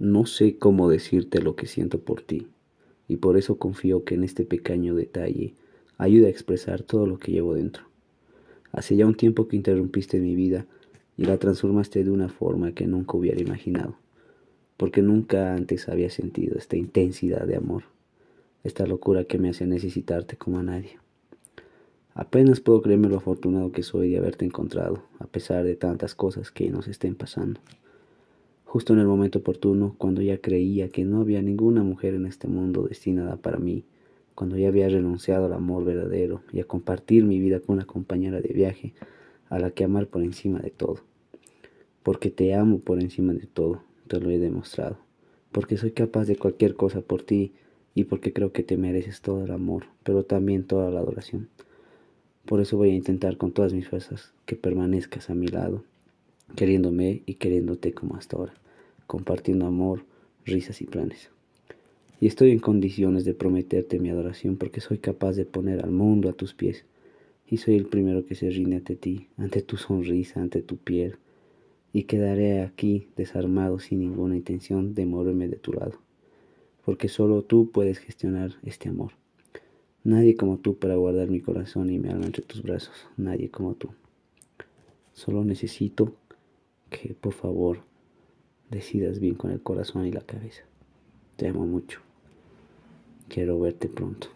No sé cómo decirte lo que siento por ti, y por eso confío que en este pequeño detalle ayude a expresar todo lo que llevo dentro. Hace ya un tiempo que interrumpiste mi vida y la transformaste de una forma que nunca hubiera imaginado, porque nunca antes había sentido esta intensidad de amor, esta locura que me hace necesitarte como a nadie. Apenas puedo creerme lo afortunado que soy de haberte encontrado, a pesar de tantas cosas que nos estén pasando justo en el momento oportuno, cuando ya creía que no había ninguna mujer en este mundo destinada para mí, cuando ya había renunciado al amor verdadero y a compartir mi vida con una compañera de viaje a la que amar por encima de todo. Porque te amo por encima de todo, te lo he demostrado. Porque soy capaz de cualquier cosa por ti y porque creo que te mereces todo el amor, pero también toda la adoración. Por eso voy a intentar con todas mis fuerzas que permanezcas a mi lado queriéndome y queriéndote como hasta ahora, compartiendo amor, risas y planes. Y estoy en condiciones de prometerte mi adoración porque soy capaz de poner al mundo a tus pies y soy el primero que se rinde ante ti, ante tu sonrisa, ante tu piel, y quedaré aquí desarmado sin ninguna intención de moverme de tu lado, porque solo tú puedes gestionar este amor. Nadie como tú para guardar mi corazón y mi alma entre tus brazos, nadie como tú. Solo necesito que por favor decidas bien con el corazón y la cabeza. Te amo mucho. Quiero verte pronto.